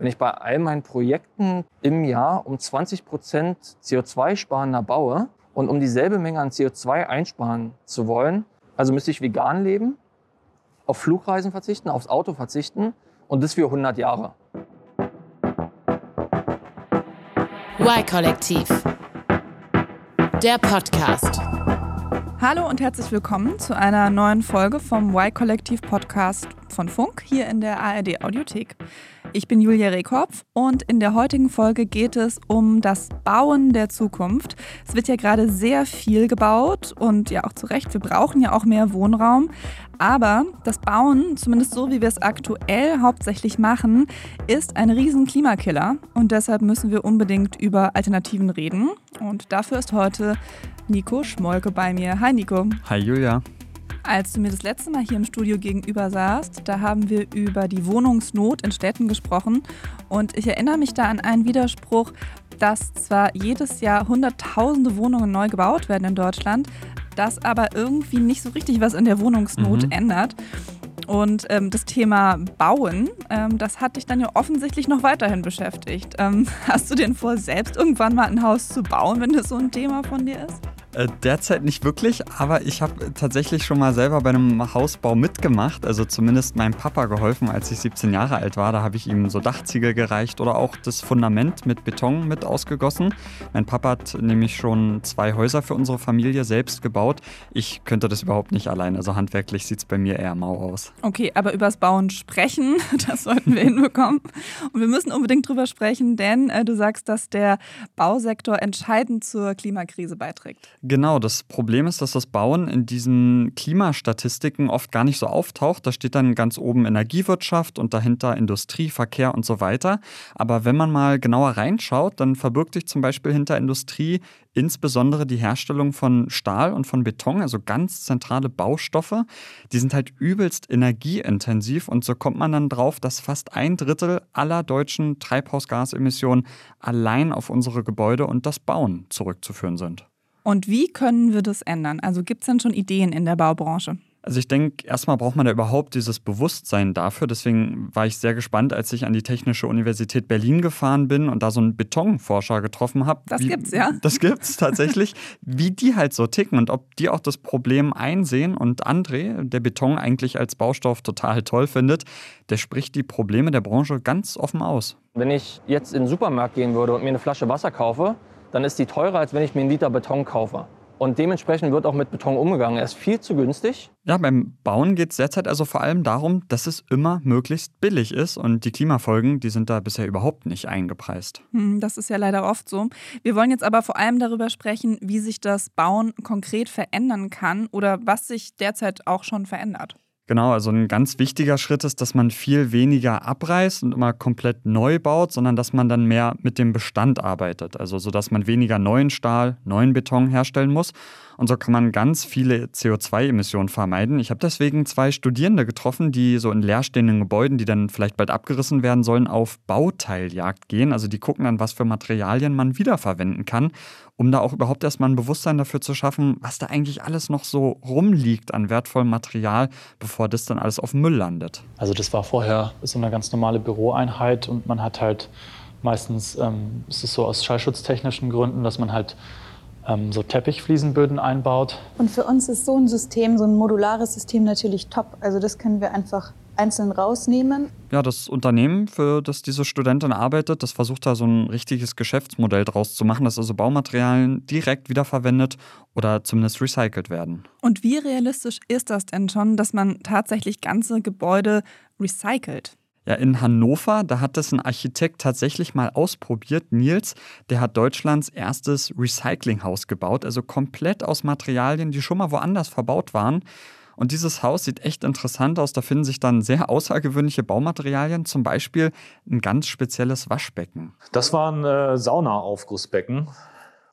Wenn ich bei all meinen Projekten im Jahr um 20 Prozent CO2 sparender baue und um dieselbe Menge an CO2 einsparen zu wollen, also müsste ich vegan leben, auf Flugreisen verzichten, aufs Auto verzichten und das für 100 Jahre. Y-Kollektiv. Der Podcast. Hallo und herzlich willkommen zu einer neuen Folge vom Y-Kollektiv Podcast von Funk hier in der ARD Audiothek. Ich bin Julia Rehkopf und in der heutigen Folge geht es um das Bauen der Zukunft. Es wird ja gerade sehr viel gebaut und ja auch zu Recht, wir brauchen ja auch mehr Wohnraum. Aber das Bauen, zumindest so wie wir es aktuell hauptsächlich machen, ist ein riesen Klimakiller und deshalb müssen wir unbedingt über Alternativen reden. Und dafür ist heute Nico Schmolke bei mir. Hi Nico. Hi Julia. Als du mir das letzte Mal hier im Studio gegenüber saßt, da haben wir über die Wohnungsnot in Städten gesprochen. Und ich erinnere mich da an einen Widerspruch, dass zwar jedes Jahr Hunderttausende Wohnungen neu gebaut werden in Deutschland, das aber irgendwie nicht so richtig was in der Wohnungsnot mhm. ändert. Und ähm, das Thema Bauen, ähm, das hat dich dann ja offensichtlich noch weiterhin beschäftigt. Ähm, hast du denn vor, selbst irgendwann mal ein Haus zu bauen, wenn das so ein Thema von dir ist? Äh, derzeit nicht wirklich, aber ich habe tatsächlich schon mal selber bei einem Hausbau mitgemacht. Also zumindest meinem Papa geholfen, als ich 17 Jahre alt war. Da habe ich ihm so Dachziegel gereicht oder auch das Fundament mit Beton mit ausgegossen. Mein Papa hat nämlich schon zwei Häuser für unsere Familie selbst gebaut. Ich könnte das überhaupt nicht allein. Also handwerklich sieht es bei mir eher mau aus. Okay, aber übers Bauen sprechen, das sollten wir hinbekommen. Und wir müssen unbedingt drüber sprechen, denn äh, du sagst, dass der Bausektor entscheidend zur Klimakrise beiträgt. Genau, das Problem ist, dass das Bauen in diesen Klimastatistiken oft gar nicht so auftaucht. Da steht dann ganz oben Energiewirtschaft und dahinter Industrie, Verkehr und so weiter. Aber wenn man mal genauer reinschaut, dann verbirgt sich zum Beispiel hinter Industrie insbesondere die Herstellung von Stahl und von Beton, also ganz zentrale Baustoffe. Die sind halt übelst energieintensiv und so kommt man dann drauf, dass fast ein Drittel aller deutschen Treibhausgasemissionen allein auf unsere Gebäude und das Bauen zurückzuführen sind. Und wie können wir das ändern? Also gibt es denn schon Ideen in der Baubranche? Also ich denke, erstmal braucht man da überhaupt dieses Bewusstsein dafür. Deswegen war ich sehr gespannt, als ich an die Technische Universität Berlin gefahren bin und da so einen Betonforscher getroffen habe. Das wie, gibt's, ja. Das gibt's tatsächlich. wie die halt so ticken und ob die auch das Problem einsehen. Und André, der Beton eigentlich als Baustoff total toll findet, der spricht die Probleme der Branche ganz offen aus. Wenn ich jetzt in den Supermarkt gehen würde und mir eine Flasche Wasser kaufe, dann ist die teurer, als wenn ich mir einen Liter Beton kaufe. Und dementsprechend wird auch mit Beton umgegangen. Er ist viel zu günstig. Ja, beim Bauen geht es derzeit also vor allem darum, dass es immer möglichst billig ist. Und die Klimafolgen, die sind da bisher überhaupt nicht eingepreist. Hm, das ist ja leider oft so. Wir wollen jetzt aber vor allem darüber sprechen, wie sich das Bauen konkret verändern kann oder was sich derzeit auch schon verändert. Genau, also ein ganz wichtiger Schritt ist, dass man viel weniger abreißt und immer komplett neu baut, sondern dass man dann mehr mit dem Bestand arbeitet. Also so, dass man weniger neuen Stahl, neuen Beton herstellen muss und so kann man ganz viele CO2-Emissionen vermeiden. Ich habe deswegen zwei Studierende getroffen, die so in leerstehenden Gebäuden, die dann vielleicht bald abgerissen werden sollen, auf Bauteiljagd gehen. Also die gucken dann, was für Materialien man wiederverwenden kann, um da auch überhaupt erstmal ein Bewusstsein dafür zu schaffen, was da eigentlich alles noch so rumliegt an wertvollem Material, bevor das dann alles auf Müll landet. Also das war vorher so eine ganz normale Büroeinheit und man hat halt meistens, ähm, ist es so aus schallschutztechnischen Gründen, dass man halt ähm, so Teppichfliesenböden einbaut. Und für uns ist so ein System, so ein modulares System natürlich top. Also das können wir einfach einzeln rausnehmen. Ja, das Unternehmen, für das diese Studentin arbeitet, das versucht da so ein richtiges Geschäftsmodell draus zu machen, dass also Baumaterialien direkt wiederverwendet oder zumindest recycelt werden. Und wie realistisch ist das denn schon, dass man tatsächlich ganze Gebäude recycelt? Ja, in Hannover, da hat das ein Architekt tatsächlich mal ausprobiert. Nils, der hat Deutschlands erstes Recyclinghaus gebaut, also komplett aus Materialien, die schon mal woanders verbaut waren. Und dieses Haus sieht echt interessant aus. Da finden sich dann sehr außergewöhnliche Baumaterialien, zum Beispiel ein ganz spezielles Waschbecken. Das war ein äh, Saunaaufgussbecken.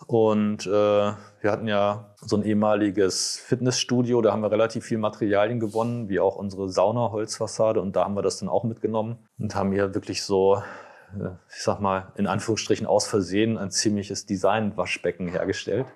Und äh, wir hatten ja so ein ehemaliges Fitnessstudio, da haben wir relativ viel Materialien gewonnen, wie auch unsere Sauna-Holzfassade. Und da haben wir das dann auch mitgenommen und haben hier wirklich so, äh, ich sag mal, in Anführungsstrichen aus Versehen ein ziemliches Design-Waschbecken hergestellt.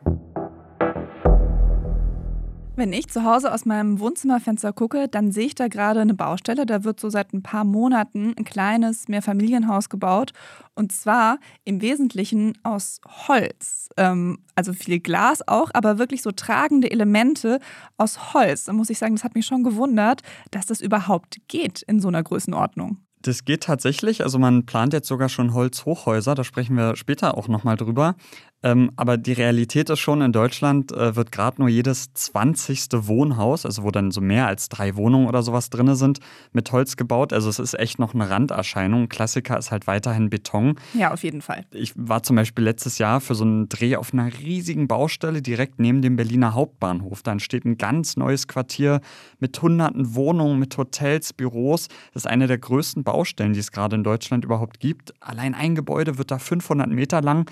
Wenn ich zu Hause aus meinem Wohnzimmerfenster gucke, dann sehe ich da gerade eine Baustelle. Da wird so seit ein paar Monaten ein kleines Mehrfamilienhaus gebaut. Und zwar im Wesentlichen aus Holz. Ähm, also viel Glas auch, aber wirklich so tragende Elemente aus Holz. Da muss ich sagen, das hat mich schon gewundert, dass das überhaupt geht in so einer Größenordnung. Das geht tatsächlich. Also man plant jetzt sogar schon Holzhochhäuser. Da sprechen wir später auch nochmal drüber. Ähm, aber die Realität ist schon, in Deutschland äh, wird gerade nur jedes 20. Wohnhaus, also wo dann so mehr als drei Wohnungen oder sowas drin sind, mit Holz gebaut. Also es ist echt noch eine Randerscheinung. Klassiker ist halt weiterhin Beton. Ja, auf jeden Fall. Ich war zum Beispiel letztes Jahr für so einen Dreh auf einer riesigen Baustelle direkt neben dem Berliner Hauptbahnhof. Da entsteht ein ganz neues Quartier mit hunderten Wohnungen, mit Hotels, Büros. Das ist eine der größten Baustellen, die es gerade in Deutschland überhaupt gibt. Allein ein Gebäude wird da 500 Meter lang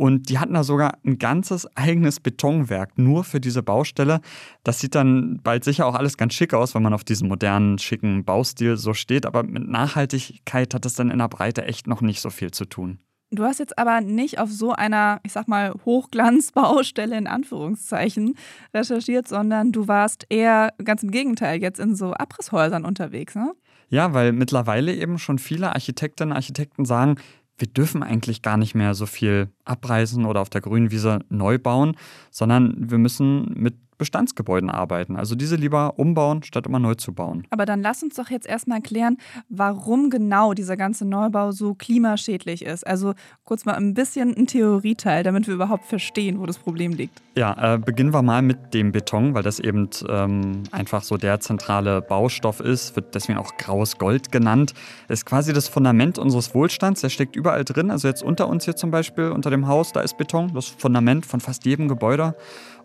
und die hatten da sogar ein ganzes eigenes Betonwerk nur für diese Baustelle. Das sieht dann bald sicher auch alles ganz schick aus, wenn man auf diesen modernen, schicken Baustil so steht. Aber mit Nachhaltigkeit hat das dann in der Breite echt noch nicht so viel zu tun. Du hast jetzt aber nicht auf so einer, ich sag mal, Hochglanzbaustelle in Anführungszeichen recherchiert, sondern du warst eher ganz im Gegenteil jetzt in so Abrisshäusern unterwegs, ne? Ja, weil mittlerweile eben schon viele Architektinnen und Architekten sagen, wir dürfen eigentlich gar nicht mehr so viel abreißen oder auf der grünen Wiese neu bauen, sondern wir müssen mit Bestandsgebäuden arbeiten. Also diese lieber umbauen, statt immer neu zu bauen. Aber dann lass uns doch jetzt erstmal klären, warum genau dieser ganze Neubau so klimaschädlich ist. Also kurz mal ein bisschen ein Theorieteil, damit wir überhaupt verstehen, wo das Problem liegt. Ja, äh, beginnen wir mal mit dem Beton, weil das eben ähm, einfach so der zentrale Baustoff ist, wird deswegen auch graues Gold genannt. Ist quasi das Fundament unseres Wohlstands, der steckt überall drin. Also jetzt unter uns hier zum Beispiel, unter dem Haus, da ist Beton, das Fundament von fast jedem Gebäude.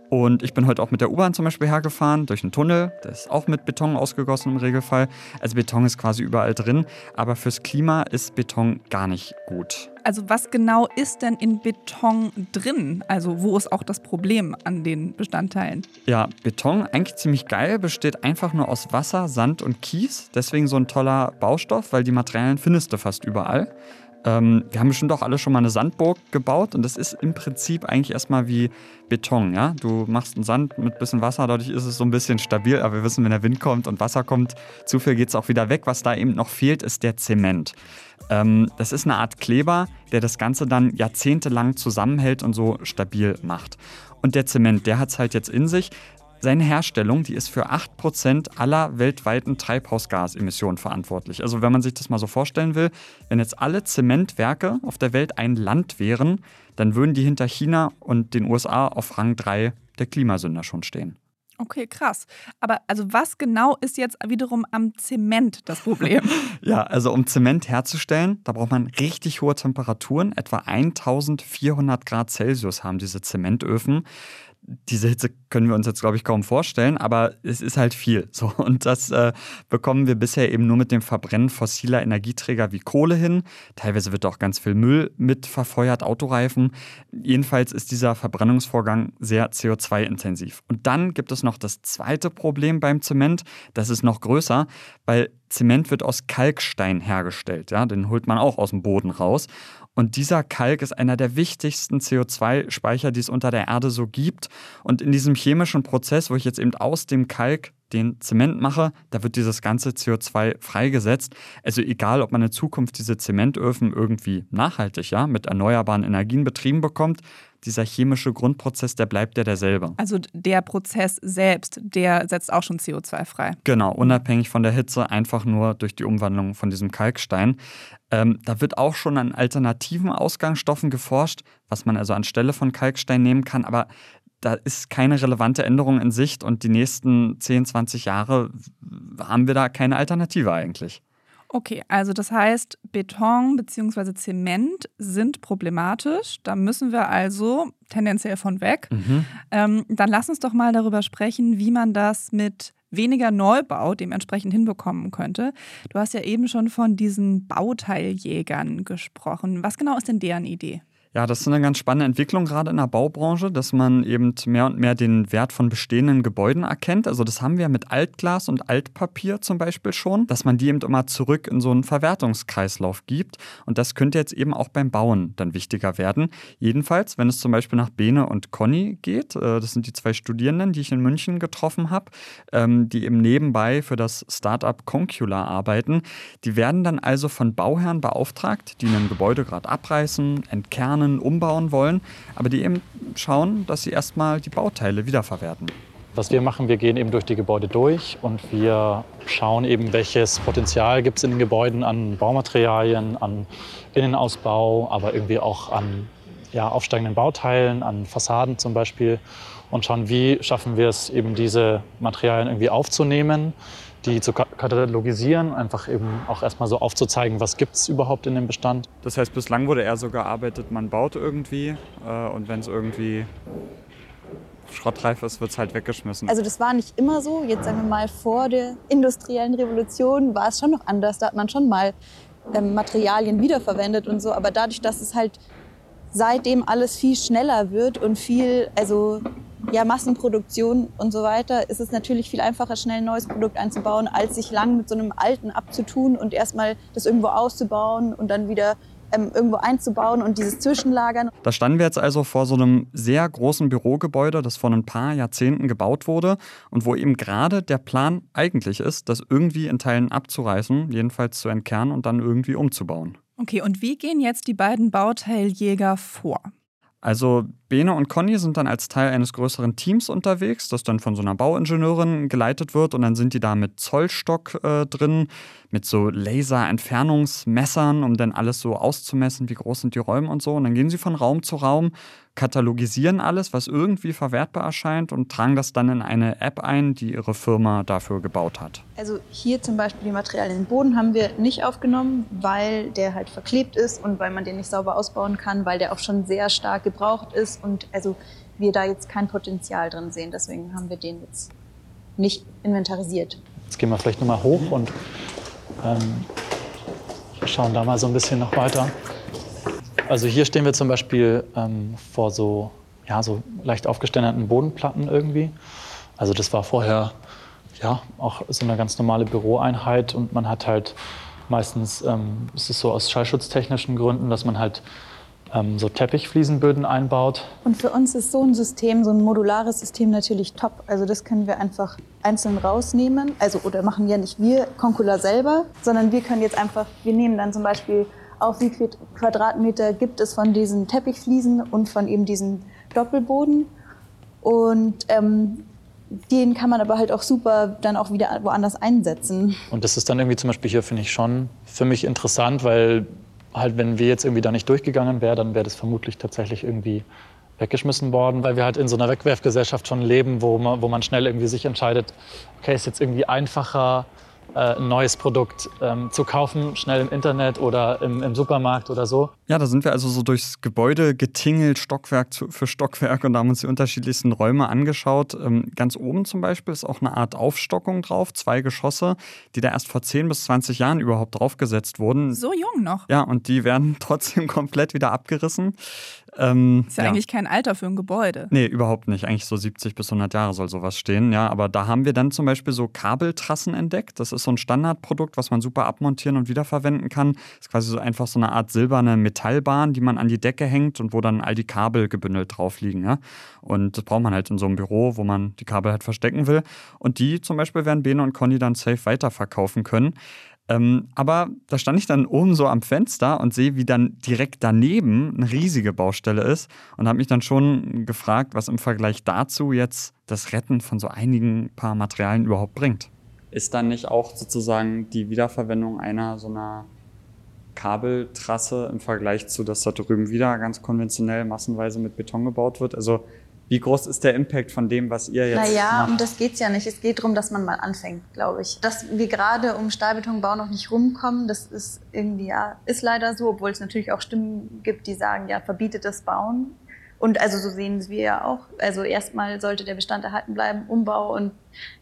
Und ich bin heute auch mit der U-Bahn zum Beispiel hergefahren, durch einen Tunnel. Der ist auch mit Beton ausgegossen im Regelfall. Also Beton ist quasi überall drin. Aber fürs Klima ist Beton gar nicht gut. Also was genau ist denn in Beton drin? Also wo ist auch das Problem an den Bestandteilen? Ja, Beton, eigentlich ziemlich geil, besteht einfach nur aus Wasser, Sand und Kies. Deswegen so ein toller Baustoff, weil die Materialien findest du fast überall. Ähm, wir haben bestimmt auch alle schon mal eine Sandburg gebaut und das ist im Prinzip eigentlich erstmal wie Beton. Ja? Du machst einen Sand mit ein bisschen Wasser, dadurch ist es so ein bisschen stabil, aber wir wissen, wenn der Wind kommt und Wasser kommt, zu viel geht es auch wieder weg. Was da eben noch fehlt, ist der Zement. Ähm, das ist eine Art Kleber, der das Ganze dann jahrzehntelang zusammenhält und so stabil macht. Und der Zement, der hat es halt jetzt in sich. Seine Herstellung, die ist für 8% aller weltweiten Treibhausgasemissionen verantwortlich. Also wenn man sich das mal so vorstellen will, wenn jetzt alle Zementwerke auf der Welt ein Land wären, dann würden die hinter China und den USA auf Rang 3 der Klimasünder schon stehen. Okay, krass. Aber also was genau ist jetzt wiederum am Zement das Problem? ja, also um Zement herzustellen, da braucht man richtig hohe Temperaturen. Etwa 1400 Grad Celsius haben diese Zementöfen diese Hitze können wir uns jetzt, glaube ich, kaum vorstellen, aber es ist halt viel. So. Und das äh, bekommen wir bisher eben nur mit dem Verbrennen fossiler Energieträger wie Kohle hin. Teilweise wird auch ganz viel Müll mit verfeuert, Autoreifen. Jedenfalls ist dieser Verbrennungsvorgang sehr CO2-intensiv. Und dann gibt es noch das zweite Problem beim Zement. Das ist noch größer, weil Zement wird aus Kalkstein hergestellt. Ja? Den holt man auch aus dem Boden raus. Und dieser Kalk ist einer der wichtigsten CO2-Speicher, die es unter der Erde so gibt. Und in diesem chemischen Prozess, wo ich jetzt eben aus dem Kalk den Zement mache, da wird dieses ganze CO2 freigesetzt. Also egal, ob man in Zukunft diese Zementöfen irgendwie nachhaltig, ja, mit erneuerbaren Energien betrieben bekommt, dieser chemische Grundprozess, der bleibt ja derselbe. Also der Prozess selbst, der setzt auch schon CO2 frei. Genau, unabhängig von der Hitze, einfach nur durch die Umwandlung von diesem Kalkstein. Ähm, da wird auch schon an alternativen Ausgangsstoffen geforscht, was man also anstelle von Kalkstein nehmen kann, aber da ist keine relevante Änderung in Sicht und die nächsten 10, 20 Jahre haben wir da keine Alternative eigentlich. Okay, also das heißt, Beton bzw. Zement sind problematisch. Da müssen wir also tendenziell von weg. Mhm. Ähm, dann lass uns doch mal darüber sprechen, wie man das mit weniger Neubau dementsprechend hinbekommen könnte. Du hast ja eben schon von diesen Bauteiljägern gesprochen. Was genau ist denn deren Idee? Ja, das ist eine ganz spannende Entwicklung gerade in der Baubranche, dass man eben mehr und mehr den Wert von bestehenden Gebäuden erkennt. Also das haben wir mit Altglas und Altpapier zum Beispiel schon, dass man die eben immer zurück in so einen Verwertungskreislauf gibt. Und das könnte jetzt eben auch beim Bauen dann wichtiger werden. Jedenfalls, wenn es zum Beispiel nach Bene und Conny geht, äh, das sind die zwei Studierenden, die ich in München getroffen habe, ähm, die eben nebenbei für das Startup Concula arbeiten. Die werden dann also von Bauherren beauftragt, die ein Gebäude gerade abreißen, entkernen, planen, umbauen wollen, aber die eben schauen, dass sie erstmal die Bauteile wiederverwerten. Was wir machen, wir gehen eben durch die Gebäude durch und wir schauen eben, welches Potenzial gibt es in den Gebäuden an Baumaterialien, an Innenausbau, aber irgendwie auch an ja, aufsteigenden Bauteilen, an Fassaden zum Beispiel und schauen, wie schaffen wir es eben diese Materialien irgendwie aufzunehmen, die zu katalogisieren, einfach eben auch erstmal so aufzuzeigen, was gibt es überhaupt in dem Bestand. Das heißt, bislang wurde eher so gearbeitet, man baut irgendwie äh, und wenn es irgendwie schrottreif ist, wird es halt weggeschmissen. Also das war nicht immer so. Jetzt sagen wir mal vor der industriellen Revolution war es schon noch anders. Da hat man schon mal ähm, Materialien wiederverwendet und so. Aber dadurch, dass es halt seitdem alles viel schneller wird und viel, also ja, Massenproduktion und so weiter, ist es natürlich viel einfacher, schnell ein neues Produkt einzubauen, als sich lang mit so einem alten abzutun und erstmal das irgendwo auszubauen und dann wieder ähm, irgendwo einzubauen und dieses Zwischenlagern. Da standen wir jetzt also vor so einem sehr großen Bürogebäude, das vor ein paar Jahrzehnten gebaut wurde und wo eben gerade der Plan eigentlich ist, das irgendwie in Teilen abzureißen, jedenfalls zu entkernen und dann irgendwie umzubauen. Okay, und wie gehen jetzt die beiden Bauteiljäger vor? Also Bene und Conny sind dann als Teil eines größeren Teams unterwegs, das dann von so einer Bauingenieurin geleitet wird und dann sind die da mit Zollstock äh, drin, mit so Laserentfernungsmessern, um dann alles so auszumessen, wie groß sind die Räume und so. Und dann gehen sie von Raum zu Raum, katalogisieren alles, was irgendwie verwertbar erscheint und tragen das dann in eine App ein, die ihre Firma dafür gebaut hat. Also hier zum Beispiel die Materialien im Boden haben wir nicht aufgenommen, weil der halt verklebt ist und weil man den nicht sauber ausbauen kann, weil der auch schon sehr stark gebraucht ist und also wir da jetzt kein Potenzial drin sehen. Deswegen haben wir den jetzt nicht inventarisiert. Jetzt gehen wir vielleicht nochmal hoch und ähm, schauen da mal so ein bisschen noch weiter. Also hier stehen wir zum Beispiel ähm, vor so, ja, so leicht aufgeständerten Bodenplatten irgendwie. Also das war vorher ja auch so eine ganz normale Büroeinheit und man hat halt meistens, ähm, ist es so aus schallschutztechnischen Gründen, dass man halt ähm, so Teppichfliesenböden einbaut. Und für uns ist so ein System, so ein modulares System natürlich top. Also das können wir einfach einzeln rausnehmen. Also oder machen ja nicht wir Concula selber, sondern wir können jetzt einfach, wir nehmen dann zum Beispiel auf wie viel Quadratmeter gibt es von diesen Teppichfliesen und von eben diesem Doppelboden. Und ähm, den kann man aber halt auch super dann auch wieder woanders einsetzen. Und das ist dann irgendwie zum Beispiel hier, finde ich, schon für mich interessant, weil halt, wenn wir jetzt irgendwie da nicht durchgegangen wären, dann wäre das vermutlich tatsächlich irgendwie weggeschmissen worden, weil wir halt in so einer Wegwerfgesellschaft schon leben, wo man, wo man schnell irgendwie sich entscheidet, okay, ist jetzt irgendwie einfacher, äh, ein neues Produkt ähm, zu kaufen, schnell im Internet oder im, im, Supermarkt oder so. Ja, da sind wir also so durchs Gebäude getingelt, Stockwerk für Stockwerk und haben uns die unterschiedlichsten Räume angeschaut. Ähm, ganz oben zum Beispiel ist auch eine Art Aufstockung drauf, zwei Geschosse, die da erst vor 10 bis 20 Jahren überhaupt draufgesetzt wurden. So jung noch. Ja, und die werden trotzdem komplett wieder abgerissen. Ähm, ist ja, ja, eigentlich kein Alter für ein Gebäude. Nee, überhaupt nicht. Eigentlich so 70 bis 100 Jahre soll sowas stehen. Ja, aber da haben wir dann zum Beispiel so Kabeltrassen entdeckt. Das ist so ein Standardprodukt, was man super abmontieren und wiederverwenden kann. Das ist quasi so einfach so eine Art silberne Metallbahn, die man an die Decke hängt und wo dann all die Kabel gebündelt drauf liegen. Ja? Und das braucht man halt in so einem Büro, wo man die Kabel halt verstecken will. Und die zum Beispiel werden Bene und Conny dann safe weiterverkaufen können. Ähm, aber da stand ich dann oben so am Fenster und sehe, wie dann direkt daneben eine riesige Baustelle ist und habe mich dann schon gefragt, was im Vergleich dazu jetzt das Retten von so einigen paar Materialien überhaupt bringt. Ist dann nicht auch sozusagen die Wiederverwendung einer so einer Kabeltrasse im Vergleich zu, dass da drüben wieder ganz konventionell massenweise mit Beton gebaut wird? Also wie groß ist der Impact von dem, was ihr jetzt Naja, macht? um das geht es ja nicht. Es geht darum, dass man mal anfängt, glaube ich. Dass wir gerade um Stahlbetonbau noch nicht rumkommen, das ist irgendwie, ja, ist leider so, obwohl es natürlich auch Stimmen gibt, die sagen, ja, verbietet das Bauen. Und also so sehen wir ja auch. Also erstmal sollte der Bestand erhalten bleiben, Umbau und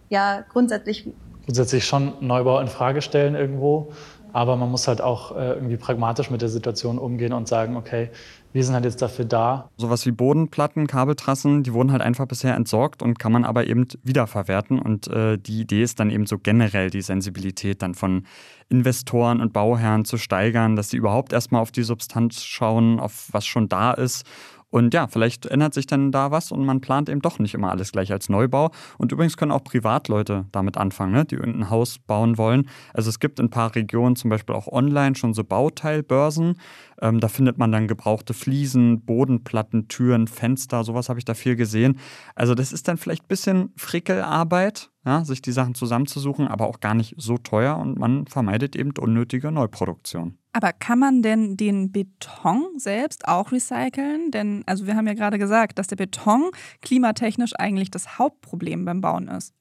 ja, grundsätzlich. Grundsätzlich schon Neubau in Frage stellen irgendwo. Aber man muss halt auch äh, irgendwie pragmatisch mit der Situation umgehen und sagen, okay, wir sind halt jetzt dafür da. Sowas wie Bodenplatten, Kabeltrassen, die wurden halt einfach bisher entsorgt und kann man aber eben wiederverwerten. Und äh, die Idee ist dann eben so generell die Sensibilität dann von Investoren und Bauherren zu steigern, dass sie überhaupt erstmal auf die Substanz schauen, auf was schon da ist und ja, vielleicht ändert sich dann da was und man plant eben doch nicht immer alles gleich als Neubau. Und übrigens können auch Privatleute damit anfangen, ne, die irgendein Haus bauen wollen. Also es gibt in ein paar Regionen zum Beispiel auch online schon so Bauteilbörsen. Ähm, da findet man dann gebrauchte Fliesen, Bodenplatten, Türen, Fenster, sowas habe ich da viel gesehen. Also das ist dann vielleicht ein bisschen Frickelarbeit, ja, sich die Sachen zusammenzusuchen, aber auch gar nicht so teuer und man vermeidet eben unnötige Neuproduktion. Aber kann man denn den Beton selbst auch recyceln? Denn, also wir haben ja gerade gesagt, dass der Beton klimatechnisch eigentlich das Hauptproblem beim Bauen ist.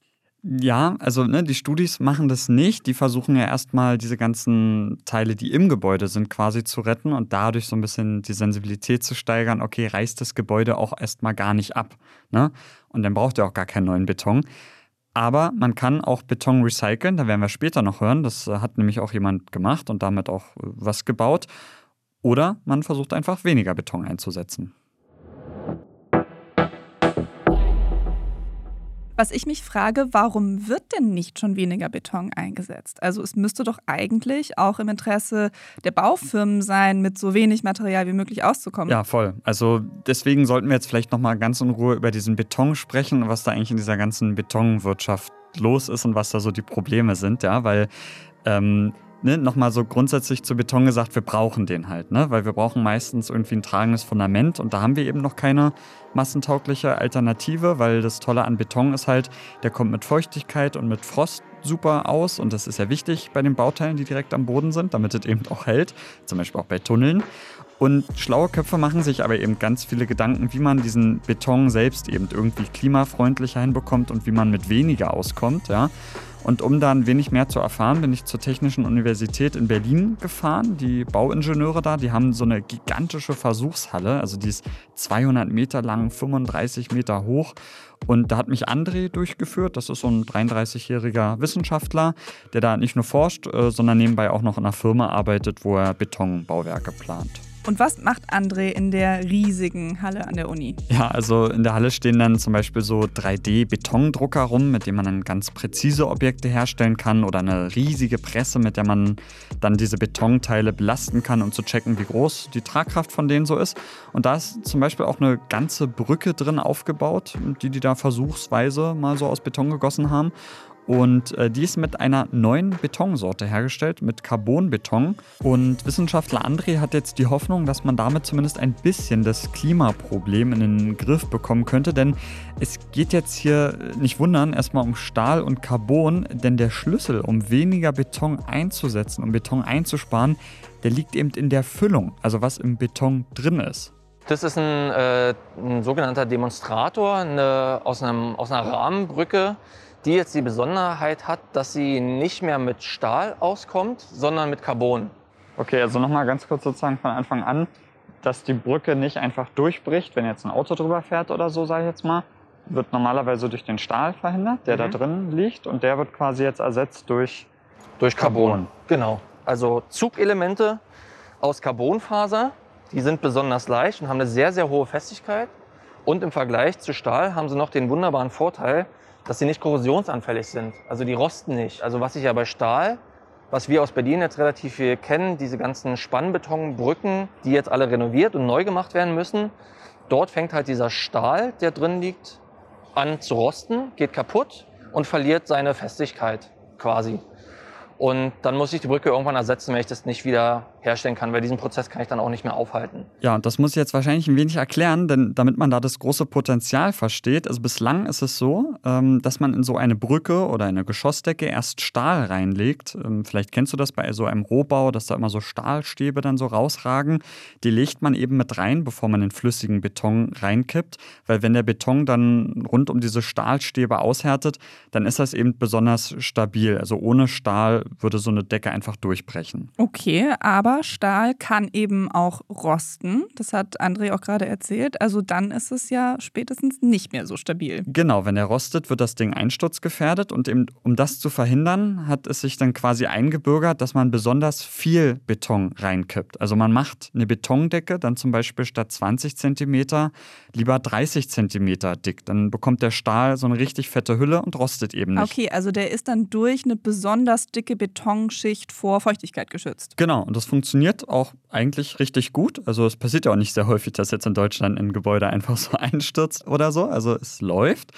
Ja, also ne, die Studis machen das nicht. Die versuchen ja erstmal diese ganzen Teile, die im Gebäude sind, quasi zu retten und dadurch so ein bisschen die Sensibilität zu steigern. Okay, reißt das Gebäude auch erstmal gar nicht ab. Ne? Und dann braucht ihr auch gar keinen neuen Beton. Aber man kann auch Beton recyceln, da werden wir später noch hören. Das äh, hat nämlich auch jemand gemacht und damit auch äh, was gebaut. Oder man versucht einfach weniger Beton einzusetzen. Was ich mich frage, warum wird denn nicht schon weniger Beton eingesetzt? Also es müsste doch eigentlich auch im Interesse der Baufirmen sein, mit so wenig Material wie möglich auszukommen. Ja, voll. Also deswegen sollten wir jetzt vielleicht noch mal ganz in Ruhe über diesen Beton sprechen und was da eigentlich in dieser ganzen Betonwirtschaft los ist und was da so die Probleme sind, ja, weil ähm, ne, nochmal so grundsätzlich zu Beton gesagt, wir brauchen den halt, ne? weil wir brauchen meistens irgendwie ein tragendes Fundament und da haben wir eben noch keine massentaugliche Alternative, weil das Tolle an Beton ist halt, der kommt mit Feuchtigkeit und mit Frost super aus und das ist ja wichtig bei den Bauteilen, die direkt am Boden sind, damit es eben auch hält, zum Beispiel auch bei Tunneln. Und schlaue Köpfe machen sich aber eben ganz viele Gedanken, wie man diesen Beton selbst eben irgendwie klimafreundlicher hinbekommt und wie man mit weniger auskommt, ja. Und um da ein wenig mehr zu erfahren, bin ich zur Technischen Universität in Berlin gefahren. Die Bauingenieure da, die haben so eine gigantische Versuchshalle, also die ist 200 Meter lang, 35 Meter hoch. Und da hat mich André durchgeführt. Das ist so ein 33-jähriger Wissenschaftler, der da nicht nur forscht, äh, sondern nebenbei auch noch in einer Firma arbeitet, wo er Betonbauwerke plant. Und was macht André in der riesigen Halle an der Uni? Ja, also in der Halle stehen dann zum Beispiel so 3D-Betondrucker rum, mit dem man dann ganz präzise Objekte herstellen kann oder eine riesige Presse, mit der man dann diese Betonteile belasten kann, um zu checken, wie groß die Tragkraft von denen so ist. Und da ist zum Beispiel auch eine ganze Brücke drin aufgebaut, die die da versuchsweise mal so aus Beton gegossen haben. Und äh, die ist mit einer neuen Betonsorte hergestellt, mit Carbonbeton. Und Wissenschaftler André hat jetzt die Hoffnung, dass man damit zumindest ein bisschen das Klimaproblem in den Griff bekommen könnte. Denn es geht jetzt hier nicht wundern, erstmal um Stahl und Carbon, denn der Schlüssel, um weniger Beton einzusetzen, um Beton einzusparen, der liegt eben in der Füllung, also was im Beton drin ist. Das ist ein, äh, ein sogenannter Demonstrator eine, aus, einem, aus einer Rahmenbrücke die jetzt die Besonderheit hat, dass sie nicht mehr mit Stahl auskommt, sondern mit Carbon. Okay, also nochmal ganz kurz sozusagen von Anfang an, dass die Brücke nicht einfach durchbricht, wenn jetzt ein Auto drüber fährt oder so, sage ich jetzt mal, wird normalerweise durch den Stahl verhindert, der mhm. da drin liegt und der wird quasi jetzt ersetzt durch, durch Carbon. Carbon. Genau. Also Zugelemente aus Carbonfaser, die sind besonders leicht und haben eine sehr, sehr hohe Festigkeit. Und im Vergleich zu Stahl haben sie noch den wunderbaren Vorteil, dass sie nicht korrosionsanfällig sind. Also die rosten nicht. Also was ich ja bei Stahl, was wir aus Berlin jetzt relativ viel kennen, diese ganzen Spannbetonbrücken, die jetzt alle renoviert und neu gemacht werden müssen, dort fängt halt dieser Stahl, der drin liegt, an zu rosten, geht kaputt und verliert seine Festigkeit quasi. Und dann muss ich die Brücke irgendwann ersetzen, wenn ich das nicht wieder herstellen kann, weil diesen Prozess kann ich dann auch nicht mehr aufhalten. Ja, und das muss ich jetzt wahrscheinlich ein wenig erklären, denn damit man da das große Potenzial versteht. Also bislang ist es so, ähm, dass man in so eine Brücke oder eine Geschossdecke erst Stahl reinlegt. Ähm, vielleicht kennst du das bei so einem Rohbau, dass da immer so Stahlstäbe dann so rausragen. Die legt man eben mit rein, bevor man den flüssigen Beton reinkippt, weil wenn der Beton dann rund um diese Stahlstäbe aushärtet, dann ist das eben besonders stabil. Also ohne Stahl würde so eine Decke einfach durchbrechen. Okay, aber Aber Stahl kann eben auch rosten. Das hat André auch gerade erzählt. Also dann ist es ja spätestens nicht mehr so stabil. Genau, wenn er rostet, wird das Ding einsturzgefährdet. Und eben, um das zu verhindern, hat es sich dann quasi eingebürgert, dass man besonders viel Beton reinkippt. Also man macht eine Betondecke dann zum Beispiel statt 20 cm lieber 30 cm dick. Dann bekommt der Stahl so eine richtig fette Hülle und rostet eben nicht. Okay, also der ist dann durch eine besonders dicke Betonschicht vor Feuchtigkeit geschützt. Genau, und das funktioniert auch eigentlich richtig gut. Also es passiert ja auch nicht sehr häufig, dass jetzt in Deutschland ein Gebäude einfach so einstürzt oder so. Also es läuft.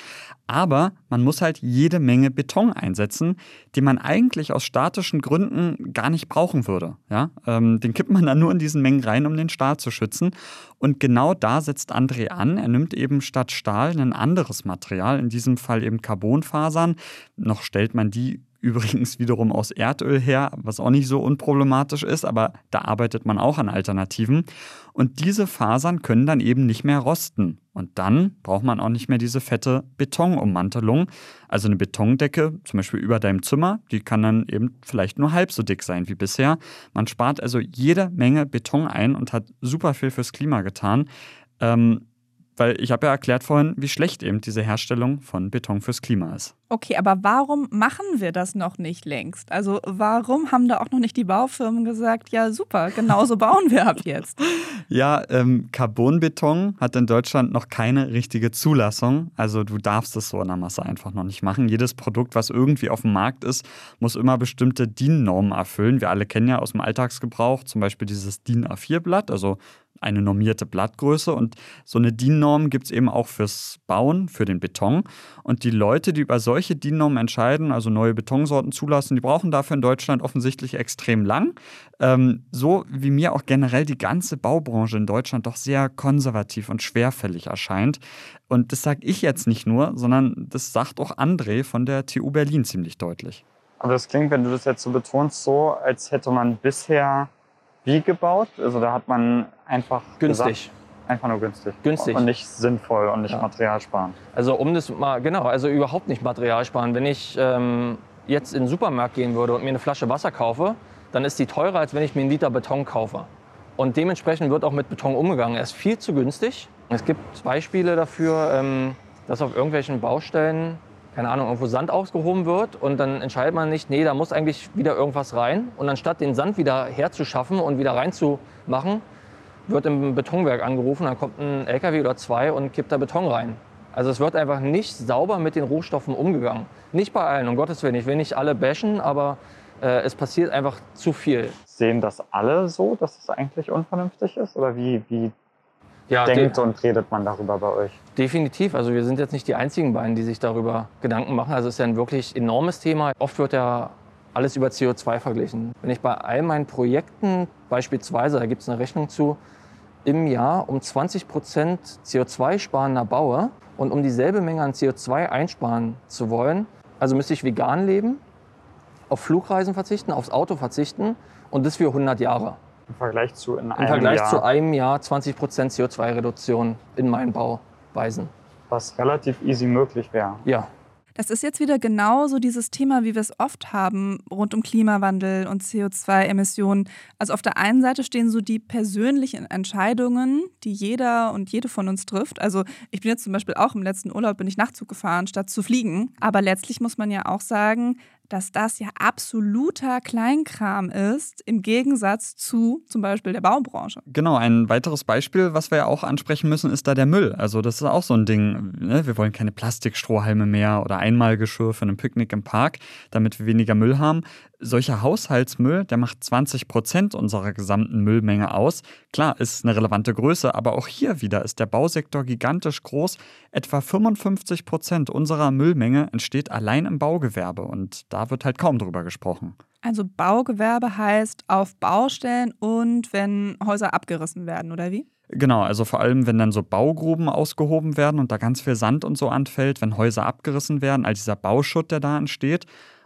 Aber man muss halt jede Menge Beton einsetzen, den man eigentlich aus statischen Gründen gar nicht brauchen würde. Ja? Ähm, den kippt man dann nur in diesen Mengen rein, um den Stahl zu schützen. Und genau da setzt André an. Er nimmt eben statt Stahl ein anderes Material, in diesem Fall eben Carbonfasern. Noch stellt man die übrigens wiederum aus Erdöl her, was auch nicht so unproblematisch ist, aber da arbeitet man auch an Alternativen. Und diese Fasern können dann eben nicht mehr rosten. Und dann braucht man auch nicht mehr diese fette Betonummantelung. Also eine Betondecke, zum Beispiel über deinem Zimmer, die kann dann eben vielleicht nur halb so dick sein wie bisher. Man spart also jede Menge Beton ein und hat super viel fürs Klima getan. Ähm, weil ich habe ja erklärt vorhin, wie schlecht eben diese Herstellung von Beton fürs Klima ist. Okay, aber warum machen wir das noch nicht längst? Also warum haben da auch noch nicht die Baufirmen gesagt, ja super, genauso bauen wir ab jetzt? Ja, ähm, Carbonbeton hat in Deutschland noch keine richtige Zulassung. Also du darfst es so in der Masse einfach noch nicht machen. Jedes Produkt, was irgendwie auf dem Markt ist, muss immer bestimmte DIN-Normen erfüllen. Wir alle kennen ja aus dem Alltagsgebrauch zum Beispiel dieses DIN A4-Blatt, also eine normierte Blattgröße. Und so eine DIN-Norm gibt es eben auch fürs Bauen, für den Beton. Und die Leute, die über solche DIN-Normen entscheiden, also neue Betonsorten zulassen, die brauchen dafür in Deutschland offensichtlich extrem lang. Ähm, so wie mir auch generell die ganze Baubranche in Deutschland doch sehr konservativ und schwerfällig erscheint. Und das sage ich jetzt nicht nur, sondern das sagt auch André von der TU Berlin ziemlich deutlich. Aber das klingt, wenn du das jetzt so betonst, so, als hätte man bisher wie gebaut? Also da hat man einfach Günstig. Gesagt, einfach nur günstig. Günstig. Und nicht sinnvoll und nicht Ja. materialsparend. Also um das mal, genau, also überhaupt nicht Material sparen. Wenn ich ähm, jetzt in den Supermarkt gehen würde und mir eine Flasche Wasser kaufe, dann ist die teurer, als wenn ich mir einen Liter Beton kaufe. Und dementsprechend wird auch mit Beton umgegangen. Er ist viel zu günstig. Es gibt Beispiele dafür, ähm, dass auf irgendwelchen Baustellen, keine Ahnung, irgendwo Sand ausgehoben wird und dann entscheidet man nicht, nee, da muss eigentlich wieder irgendwas rein. Und anstatt den Sand wieder herzuschaffen und wieder reinzumachen, wird im Betonwerk angerufen, dann kommt ein LKW oder zwei und kippt da Beton rein. Also es wird einfach nicht sauber mit den Rohstoffen umgegangen. Nicht bei allen, um Gottes Willen. Ich will nicht alle bashen, aber äh, es passiert einfach zu viel. Sehen das alle so, dass es eigentlich unvernünftig ist? Oder wie, wie Ja, denkt de und redet man darüber bei euch? definitiv. Also wir sind jetzt nicht die einzigen beiden, die sich darüber Gedanken machen. Also es ist ja ein wirklich enormes Thema. Oft wird ja alles über CO2 verglichen. Wenn ich bei all meinen Projekten beispielsweise, da gibt es eine Rechnung zu, im Jahr um 20 Prozent CO2 sparender baue und um dieselbe Menge an CO2 einsparen zu wollen, also müsste ich vegan leben, auf Flugreisen verzichten, aufs Auto verzichten und das für 100 Jahre. Im Vergleich zu in Im einem Vergleich Jahr, zu einem Jahr 20 Prozent CO2-Reduktion in meinen Bauweisen. was relativ easy möglich wäre. Ja, Das ist jetzt wieder genau so dieses Thema, wie wir es oft haben, rund um Klimawandel und CO2-Emissionen. Also auf der einen Seite stehen so die persönlichen Entscheidungen, die jeder und jede von uns trifft. Also ich bin jetzt zum Beispiel auch im letzten Urlaub, bin ich Nachtzug gefahren, statt zu fliegen. Aber letztlich muss man ja auch sagen, dass das ja absoluter Kleinkram ist, im Gegensatz zu zum Beispiel der Baubranche. Genau, ein weiteres Beispiel, was wir ja auch ansprechen müssen, ist da der Müll. Also das ist auch so ein Ding. Ne? Wir wollen keine Plastikstrohhalme mehr oder Einmalgeschirr für einen Picknick im Park, damit wir weniger Müll haben. Solcher Haushaltsmüll, der macht 20 Prozent unserer gesamten Müllmenge aus. Klar, ist eine relevante Größe, aber auch hier wieder ist der Bausektor gigantisch groß. Etwa 55 Prozent unserer Müllmenge entsteht allein im Baugewerbe und da wird halt kaum drüber gesprochen. Also Baugewerbe heißt auf Baustellen und wenn Häuser abgerissen werden, oder wie? Genau, also vor allem, wenn dann so Baugruben ausgehoben werden und da ganz viel Sand und so anfällt, wenn Häuser abgerissen werden, all dieser Bauschutt, der da entsteht.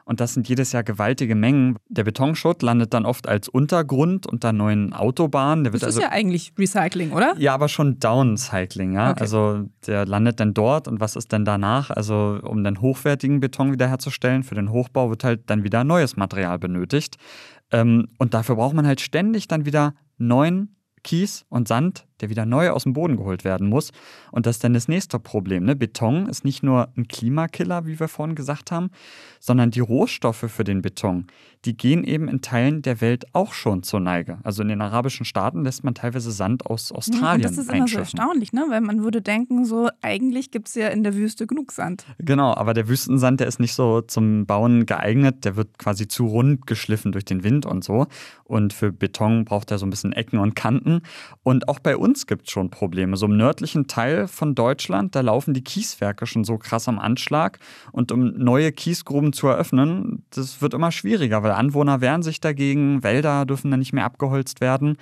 Und das sind jedes Jahr gewaltige Mengen. Der Betonschutt landet dann oft als Untergrund unter neuen Autobahnen. Das ist also ja eigentlich Recycling, oder? ja, aber schon Downcycling, ja. Okay. Also der landet dann dort und was ist denn danach? Also um dann hochwertigen Beton wiederherzustellen, für den Hochbau wird halt dann wieder neues Material benötigt. Ähm, und dafür braucht man halt ständig dann wieder neuen Kies und Sand, der wieder neu aus dem Boden geholt werden muss. Und das ist dann das nächste Problem. Ne? Beton ist nicht nur ein Klimakiller, wie wir vorhin gesagt haben, sondern die Rohstoffe für den Beton, die gehen eben in Teilen der Welt auch schon zur Neige. Also in den arabischen Staaten lässt man teilweise Sand aus Australien. Ja, das ist immer so erstaunlich, ne? weil man würde denken, so eigentlich gibt es ja in der Wüste genug Sand. Genau, aber der Wüstensand, der ist nicht so zum Bauen geeignet. Der wird quasi zu rund geschliffen durch den Wind und so. Und für Beton braucht er so ein bisschen Ecken und Kanten. Und auch bei uns gibt es schon Probleme. So im nördlichen Teil von Deutschland, da laufen die Kieswerke schon so krass am Anschlag. Und um neue Kiesgruben zu eröffnen, das wird immer schwieriger, weil Anwohner wehren sich dagegen, Wälder dürfen dann nicht mehr abgeholzt werden.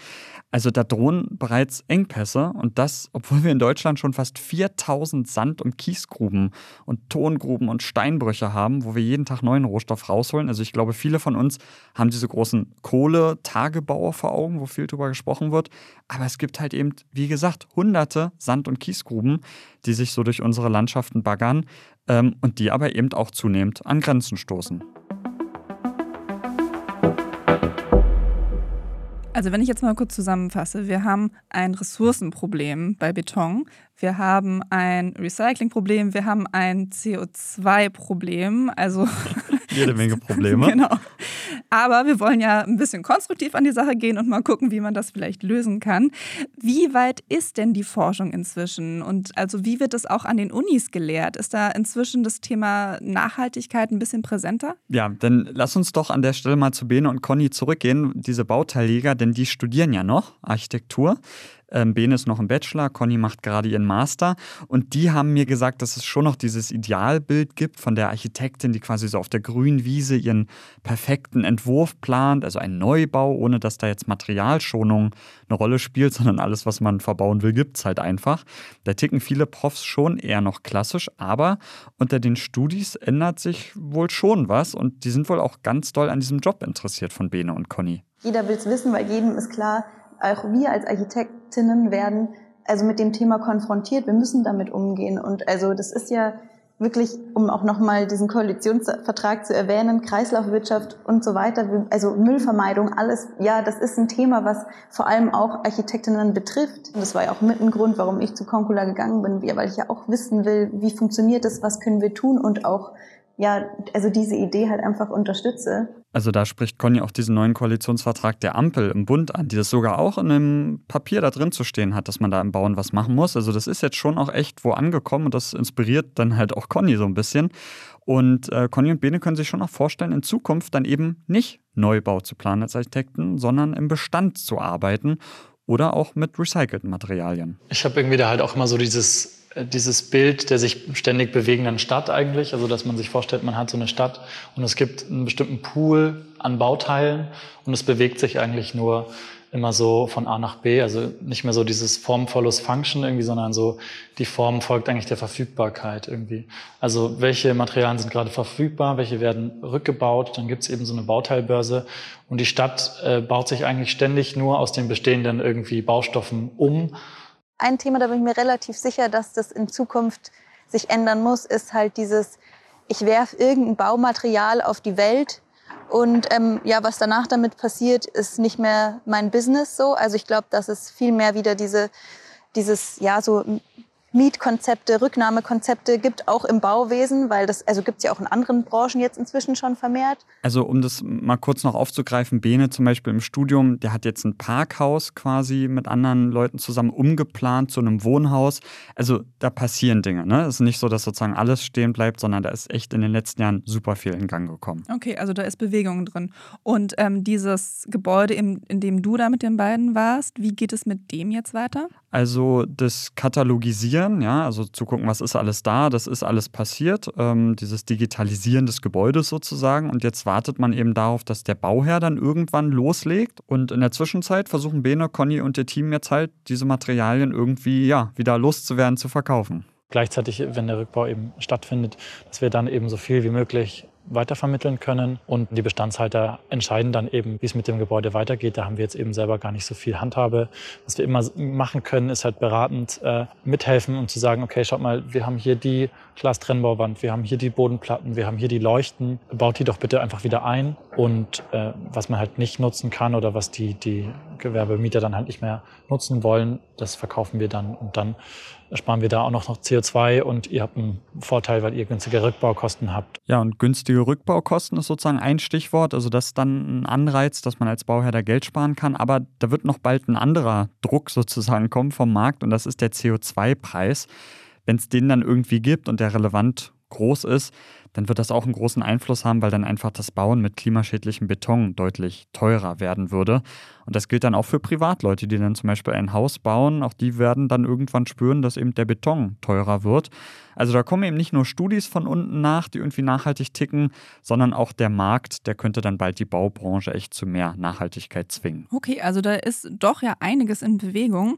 Also da drohen bereits Engpässe und das, obwohl wir in Deutschland schon fast 4000 Sand- und Kiesgruben und Tongruben und Steinbrüche haben, wo wir jeden Tag neuen Rohstoff rausholen. Also ich glaube, viele von uns haben diese großen Kohle-Tagebaue vor Augen, wo viel drüber gesprochen wird. Aber es gibt halt eben, wie gesagt, hunderte Sand- und Kiesgruben, die sich so durch unsere Landschaften baggern ähm, und die aber eben auch zunehmend an Grenzen stoßen. Also wenn ich jetzt mal kurz zusammenfasse, wir haben ein Ressourcenproblem bei Beton, wir haben ein Recyclingproblem, wir haben ein CO2-Problem, also jede Menge Probleme. genau. Aber wir wollen ja ein bisschen konstruktiv an die Sache gehen und mal gucken, wie man das vielleicht lösen kann. Wie weit ist denn die Forschung inzwischen? Und also wie wird es auch an den Unis gelehrt? Ist da inzwischen das Thema Nachhaltigkeit ein bisschen präsenter? Ja, dann lass uns doch an der Stelle mal zu Bene und Conny zurückgehen, diese Bauteilleger, denn die studieren ja noch Architektur. Ähm, Bene ist noch im Bachelor, Conny macht gerade ihren Master. Und die haben mir gesagt, dass es schon noch dieses Idealbild gibt von der Architektin, die quasi so auf der grünen Wiese ihren perfekten Entwurf plant, also ein Neubau, ohne dass da jetzt Materialschonung eine Rolle spielt, sondern alles, was man verbauen will, gibt es halt einfach. Da ticken viele Profs schon eher noch klassisch, aber unter den Studis ändert sich wohl schon was und die sind wohl auch ganz doll an diesem Job interessiert von Bene und Conny. Jeder will es wissen, weil jedem ist klar, auch wir als Architektinnen werden also mit dem Thema konfrontiert. Wir müssen damit umgehen. Und also das ist ja wirklich, um auch nochmal diesen Koalitionsvertrag zu erwähnen, Kreislaufwirtschaft und so weiter, also Müllvermeidung, alles, ja, das ist ein Thema, was vor allem auch Architektinnen betrifft. Das war ja auch mit ein Grund, warum ich zu Concula gegangen bin, weil ich ja auch wissen will, wie funktioniert das, was können wir tun und auch ja, also diese Idee halt einfach unterstütze. Also da spricht Conny auch diesen neuen Koalitionsvertrag der Ampel im Bund an, die das sogar auch in einem Papier da drin zu stehen hat, dass man da im Bauen was machen muss. Also das ist jetzt schon auch echt wo angekommen und das inspiriert dann halt auch Conny so ein bisschen. Und äh, Conny und Bene können sich schon auch vorstellen, in Zukunft dann eben nicht Neubau zu planen als Architekten, sondern im Bestand zu arbeiten oder auch mit recycelten Materialien. Ich habe irgendwie da halt auch immer so dieses dieses Bild der sich ständig bewegenden Stadt eigentlich, also dass man sich vorstellt, man hat so eine Stadt und es gibt einen bestimmten Pool an Bauteilen und es bewegt sich eigentlich nur immer so von A nach B, also nicht mehr so dieses Form follows Function irgendwie, sondern so die Form folgt eigentlich der Verfügbarkeit irgendwie. Also welche Materialien sind gerade verfügbar, welche werden rückgebaut, dann gibt es eben so eine Bauteilbörse und die Stadt äh, baut sich eigentlich ständig nur aus den bestehenden irgendwie Baustoffen um ein Thema, da bin ich mir relativ sicher, dass das in Zukunft sich ändern muss, ist halt dieses, ich werfe irgendein Baumaterial auf die Welt und ähm, ja, was danach damit passiert, ist nicht mehr mein Business so. Also ich glaube, dass es viel mehr wieder diese, dieses, ja, so Mietkonzepte, Rücknahmekonzepte gibt, auch im Bauwesen, weil das, also gibt es ja auch in anderen Branchen jetzt inzwischen schon vermehrt. Also um das mal kurz noch aufzugreifen, Bene zum Beispiel im Studium, der hat jetzt ein Parkhaus quasi mit anderen Leuten zusammen umgeplant zu einem Wohnhaus. Also da passieren Dinge. Ne? Es ist nicht so, dass sozusagen alles stehen bleibt, sondern da ist echt in den letzten Jahren super viel in Gang gekommen. Okay, also da ist Bewegung drin. Und ähm, dieses Gebäude, in, in dem du da mit den beiden warst, wie geht es mit dem jetzt weiter? Also das Katalogisieren, ja, also zu gucken, was ist alles da, das ist alles passiert, ähm, dieses Digitalisieren des Gebäudes sozusagen. Und jetzt wartet man eben darauf, dass der Bauherr dann irgendwann loslegt. Und in der Zwischenzeit versuchen Bene, Conny und ihr Team jetzt halt, diese Materialien irgendwie ja, wieder loszuwerden, zu verkaufen. Gleichzeitig, wenn der Rückbau eben stattfindet, dass wir dann eben so viel wie möglich weitervermitteln können. Und die Bestandshalter entscheiden dann eben, wie es mit dem Gebäude weitergeht. Da haben wir jetzt eben selber gar nicht so viel Handhabe. Was wir immer machen können, ist halt beratend äh, mithelfen und zu sagen, okay, schaut mal, wir haben hier die Glastrennbauwand, wir haben hier die Bodenplatten, wir haben hier die Leuchten. Baut die doch bitte einfach wieder ein. Und äh, was man halt nicht nutzen kann oder was die, die Gewerbemieter dann halt nicht mehr nutzen wollen, das verkaufen wir dann. Und dann sparen wir da auch noch CO2 und ihr habt einen Vorteil, weil ihr günstige Rückbaukosten habt. Ja, und günstige Rückbaukosten ist sozusagen ein Stichwort. Also das ist dann ein Anreiz, dass man als Bauherr da Geld sparen kann. Aber da wird noch bald ein anderer Druck sozusagen kommen vom Markt und das ist der CO2-Preis. Wenn es den dann irgendwie gibt und der relevant groß ist, dann wird das auch einen großen Einfluss haben, weil dann einfach das Bauen mit klimaschädlichem Beton deutlich teurer werden würde. Und das gilt dann auch für Privatleute, die dann zum Beispiel ein Haus bauen. Auch die werden dann irgendwann spüren, dass eben der Beton teurer wird. Also da kommen eben nicht nur Studis von unten nach, die irgendwie nachhaltig ticken, sondern auch der Markt, der könnte dann bald die Baubranche echt zu mehr Nachhaltigkeit zwingen. Okay, also da ist doch ja einiges in Bewegung.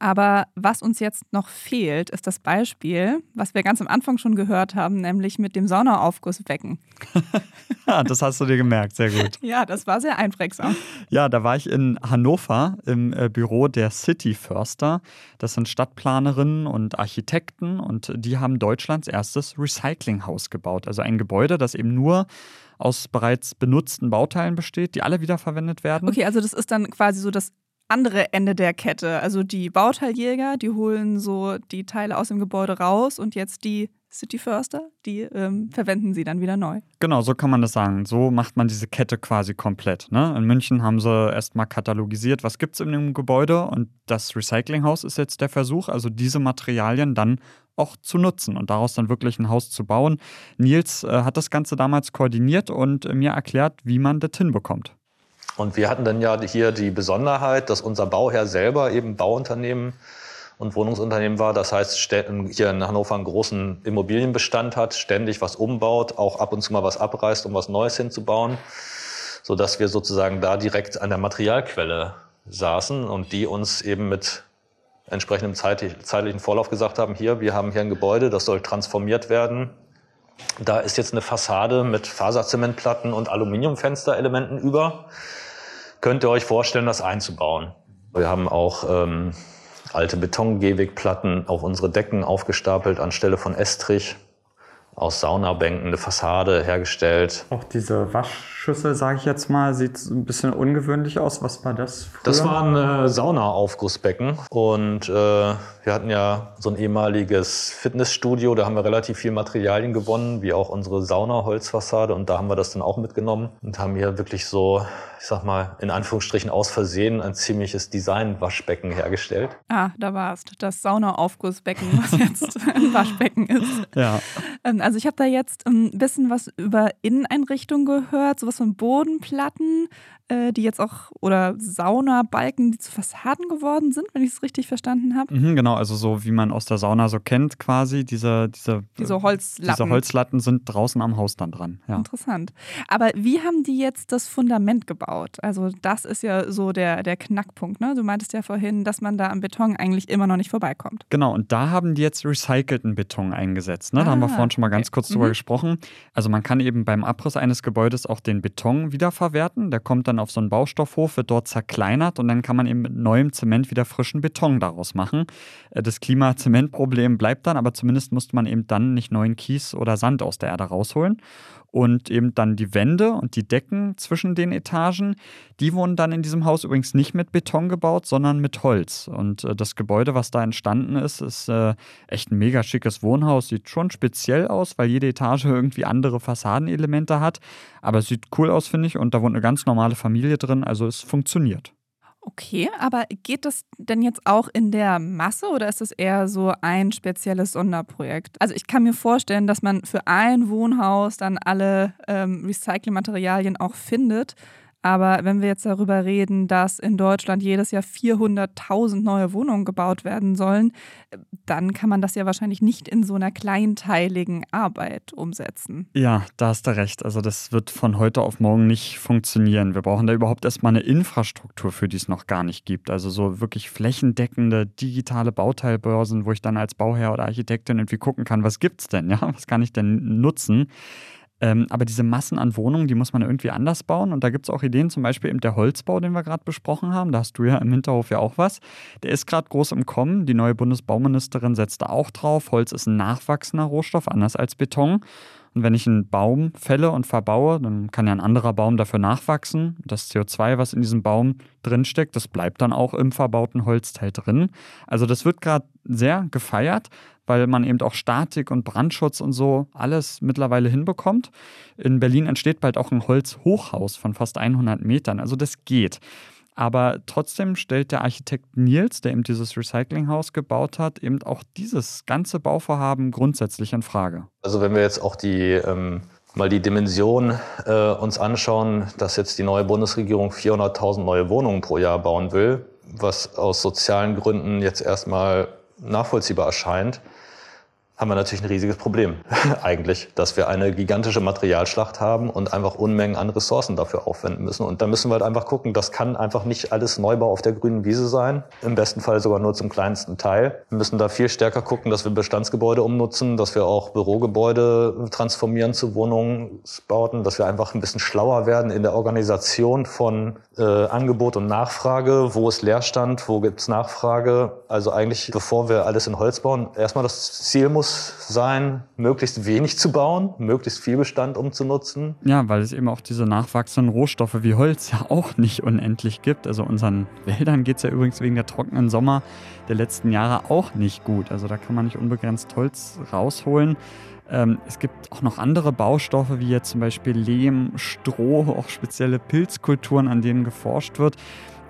Aber was uns jetzt noch fehlt, ist das Beispiel, was wir ganz am Anfang schon gehört haben, nämlich mit dem Saunaaufgussbecken. ja, das hast du dir gemerkt, sehr gut. ja, das war sehr einprägsam. Ja, da war ich in Hannover im äh, Büro der City Förster. Das sind Stadtplanerinnen und Architekten und die haben Deutschlands erstes Recyclinghaus gebaut. Also ein Gebäude, das eben nur aus bereits benutzten Bauteilen besteht, die alle wiederverwendet werden. Okay, also das ist dann quasi so das andere Ende der Kette. Also die Bauteiljäger, die holen so die Teile aus dem Gebäude raus und jetzt die City Förster, die ähm, verwenden sie dann wieder neu. Genau, so kann man das sagen. So macht man diese Kette quasi komplett. Ne? In München haben sie erstmal katalogisiert, was gibt es in dem Gebäude und das Recyclinghaus ist jetzt der Versuch, also diese Materialien dann auch zu nutzen und daraus dann wirklich ein Haus zu bauen. Nils äh, hat das Ganze damals koordiniert und äh, mir erklärt, wie man das hinbekommt. Und wir hatten dann ja hier die Besonderheit, dass unser Bauherr selber eben Bauunternehmen und Wohnungsunternehmen war. Das heißt, hier in Hannover einen großen Immobilienbestand hat, ständig was umbaut, auch ab und zu mal was abreißt, um was Neues hinzubauen, sodass wir sozusagen da direkt an der Materialquelle saßen und die uns eben mit entsprechendem zeitlichen Vorlauf gesagt haben, hier, wir haben hier ein Gebäude, das soll transformiert werden. Da ist jetzt eine Fassade mit Faserzementplatten und Aluminiumfensterelementen über könnt ihr euch vorstellen, das einzubauen. Wir haben auch ähm, alte Beton-Gehwegplatten auf unsere Decken aufgestapelt anstelle von Estrich aus Saunabänken eine Fassade hergestellt. Auch diese Waschschüssel, sage ich jetzt mal, sieht ein bisschen ungewöhnlich aus. Was war das? Früher? Das war ein äh, Saunaaufgussbecken und äh, wir hatten ja so ein ehemaliges Fitnessstudio, da haben wir relativ viel Materialien gewonnen, wie auch unsere Saunaholzfassade und da haben wir das dann auch mitgenommen und haben hier wirklich so ich sag mal, in Anführungsstrichen aus Versehen ein ziemliches Design-Waschbecken hergestellt. Ah, da war es. Das Saunaaufgussbecken, was jetzt ein Waschbecken ist. Ja. Ähm, also ich habe da jetzt ein bisschen was über Inneneinrichtungen gehört, sowas von Bodenplatten, äh, die jetzt auch, oder Saunabalken, die zu Fassaden geworden sind, wenn ich es richtig verstanden habe. Mhm, genau, also so wie man aus der Sauna so kennt quasi, diese, diese, diese Holzlatten. Diese Holzlatten sind draußen am Haus dann dran. Ja. Interessant. Aber wie haben die jetzt das Fundament gebaut? Also das ist ja so der, der Knackpunkt. Ne? Du meintest ja vorhin, dass man da am Beton eigentlich immer noch nicht vorbeikommt. Genau, und da haben die jetzt recycelten Beton eingesetzt. Ne? Da ah, haben wir ah, vorhin schon mal ganz okay. kurz drüber mhm. gesprochen. Also man kann eben beim Abriss eines Gebäudes auch den Beton wiederverwerten. Der kommt dann auf so einen Baustoffhof, wird dort zerkleinert und dann kann man eben mit neuem Zement wieder frischen Beton daraus machen. Äh, das Klima-Zement-Problem bleibt dann, aber zumindest musste man eben dann nicht neuen Kies oder Sand aus der Erde rausholen und eben dann die Wände und die Decken zwischen den Etagen, die wurden dann in diesem Haus übrigens nicht mit Beton gebaut, sondern mit Holz. Und äh, das Gebäude, was da entstanden ist, ist äh, echt ein mega schickes Wohnhaus. Sieht schon speziell aus, weil jede Etage irgendwie andere Fassadenelemente hat. Aber es sieht cool aus, finde ich. Und da wohnt eine ganz normale Familie drin, also es funktioniert. Okay, aber geht das denn jetzt auch in der Masse oder ist das eher so ein spezielles Sonderprojekt? Also ich kann mir vorstellen, dass man für ein Wohnhaus dann alle ähm, Recyclingmaterialien auch findet. Aber wenn wir jetzt darüber reden, dass in Deutschland jedes Jahr 400.000 neue Wohnungen gebaut werden sollen, dann kann man das ja wahrscheinlich nicht in so einer kleinteiligen Arbeit umsetzen. Ja, da hast du recht. Also das wird von heute auf morgen nicht funktionieren. Wir brauchen da überhaupt erstmal eine Infrastruktur, für die es noch gar nicht gibt. Also so wirklich flächendeckende digitale Bauteilbörsen, wo ich dann als Bauherr oder Architektin irgendwie gucken kann, was gibt es denn, ja? Was kann ich denn nutzen? Ähm, aber diese Massen an Wohnungen, die muss man irgendwie anders bauen. Und da gibt es auch Ideen, zum Beispiel eben der Holzbau, den wir gerade besprochen haben. Da hast du ja im Hinterhof ja auch was. Der ist gerade groß im Kommen. Die neue Bundesbauministerin setzt da auch drauf. Holz ist ein nachwachsender Rohstoff, anders als Beton. Wenn ich einen Baum fälle und verbaue, dann kann ja ein anderer Baum dafür nachwachsen. Das CO2, was in diesem Baum drinsteckt, das bleibt dann auch im verbauten Holzteil drin. Also das wird gerade sehr gefeiert, weil man eben auch Statik und Brandschutz und so alles mittlerweile hinbekommt. In Berlin entsteht bald auch ein Holzhochhaus von fast 100 Metern. Also das geht. Aber trotzdem stellt der Architekt Nils, der eben dieses Recyclinghaus gebaut hat, eben auch dieses ganze Bauvorhaben grundsätzlich in Frage. Also wenn wir jetzt auch die ähm, mal die Dimension äh, uns anschauen, dass jetzt die neue Bundesregierung 400.000 neue Wohnungen pro Jahr bauen will, was aus sozialen Gründen jetzt erstmal nachvollziehbar erscheint, haben wir natürlich ein riesiges Problem eigentlich, dass wir eine gigantische Materialschlacht haben und einfach Unmengen an Ressourcen dafür aufwenden müssen. Und da müssen wir halt einfach gucken, das kann einfach nicht alles Neubau auf der grünen Wiese sein, im besten Fall sogar nur zum kleinsten Teil. Wir müssen da viel stärker gucken, dass wir Bestandsgebäude umnutzen, dass wir auch Bürogebäude transformieren zu Wohnungsbauten, dass wir einfach ein bisschen schlauer werden in der Organisation von äh, Angebot und Nachfrage, wo ist Leerstand, wo gibt es Nachfrage. Also eigentlich, bevor wir alles in Holz bauen, erstmal das Ziel muss muss sein, möglichst wenig zu bauen, möglichst viel Bestand umzunutzen. Ja, weil es eben auch diese nachwachsenden Rohstoffe wie Holz ja auch nicht unendlich gibt. Also unseren Wäldern geht es ja übrigens wegen der trockenen Sommer der letzten Jahre auch nicht gut. Also da kann man nicht unbegrenzt Holz rausholen. Ähm, es gibt auch noch andere Baustoffe, wie jetzt zum Beispiel Lehm, Stroh, auch spezielle Pilzkulturen, an denen geforscht wird.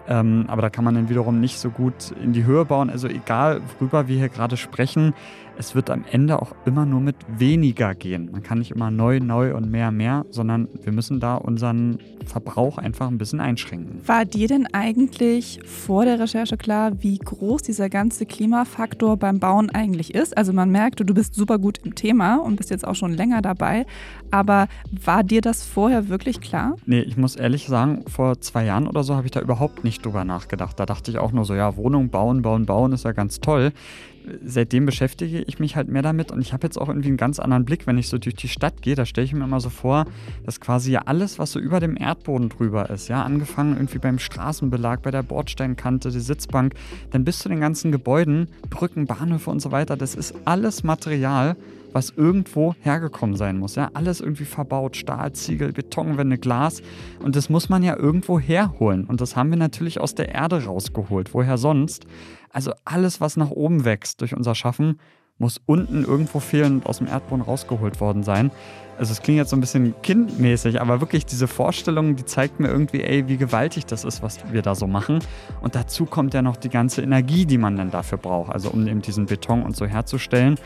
Ähm, aber da kann man dann wiederum nicht so gut in die Höhe bauen. Also egal, worüber wir hier gerade sprechen, es wird am Ende auch immer nur mit weniger gehen. Man kann nicht immer neu, neu und mehr, mehr, sondern wir müssen da unseren Verbrauch einfach ein bisschen einschränken. War dir denn eigentlich vor der Recherche klar, wie groß dieser ganze Klimafaktor beim Bauen eigentlich ist? Also man merkt, du bist super gut im Thema und bist jetzt auch schon länger dabei, aber war dir das vorher wirklich klar? Nee, ich muss ehrlich sagen, vor zwei Jahren oder so habe ich da überhaupt nicht drüber nachgedacht. Da dachte ich auch nur so, ja, Wohnung bauen, bauen, bauen ist ja ganz toll seitdem beschäftige ich mich halt mehr damit und ich habe jetzt auch irgendwie einen ganz anderen Blick, wenn ich so durch die Stadt gehe. Da stelle ich mir immer so vor, dass quasi ja alles, was so über dem Erdboden drüber ist, ja, angefangen irgendwie beim Straßenbelag, bei der Bordsteinkante, die Sitzbank, dann bis zu den ganzen Gebäuden, Brücken, Bahnhöfe und so weiter, das ist alles Material, was irgendwo hergekommen sein muss. Ja, alles irgendwie verbaut, Stahl, Ziegel, Betonwände, Glas. Und das muss man ja irgendwo herholen. Und das haben wir natürlich aus der Erde rausgeholt. Woher sonst? Also alles, was nach oben wächst durch unser Schaffen, muss unten irgendwo fehlen und aus dem Erdboden rausgeholt worden sein. Also es klingt jetzt so ein bisschen kindmäßig, aber wirklich diese Vorstellung, die zeigt mir irgendwie, ey, wie gewaltig das ist, was wir da so machen. Und dazu kommt ja noch die ganze Energie, die man dann dafür braucht, also um eben diesen Beton und so herzustellen.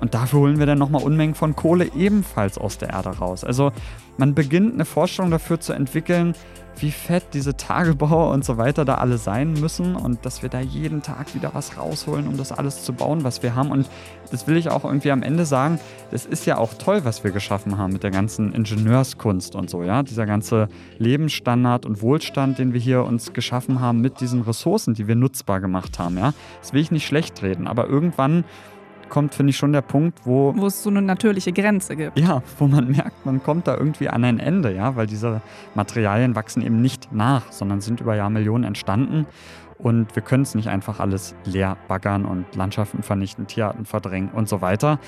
Und dafür holen wir dann nochmal Unmengen von Kohle ebenfalls aus der Erde raus. Also man beginnt eine Vorstellung dafür zu entwickeln, wie fett diese Tagebauer und so weiter da alle sein müssen und dass wir da jeden Tag wieder was rausholen, um das alles zu bauen, was wir haben. Und das will ich auch irgendwie am Ende sagen, das ist ja auch toll, was wir geschaffen haben mit der ganzen Ingenieurskunst und so, ja. Dieser ganze Lebensstandard und Wohlstand, den wir hier uns geschaffen haben mit diesen Ressourcen, die wir nutzbar gemacht haben, ja. Das will ich nicht schlecht reden, aber irgendwann kommt, finde ich, schon der Punkt, wo. Wo es so eine natürliche Grenze gibt. Ja, wo man merkt, man kommt da irgendwie an ein Ende, ja, weil diese Materialien wachsen eben nicht nach, sondern sind über Jahrmillionen entstanden. Und wir können es nicht einfach alles leer baggern und Landschaften vernichten, Tierarten verdrängen und so weiter.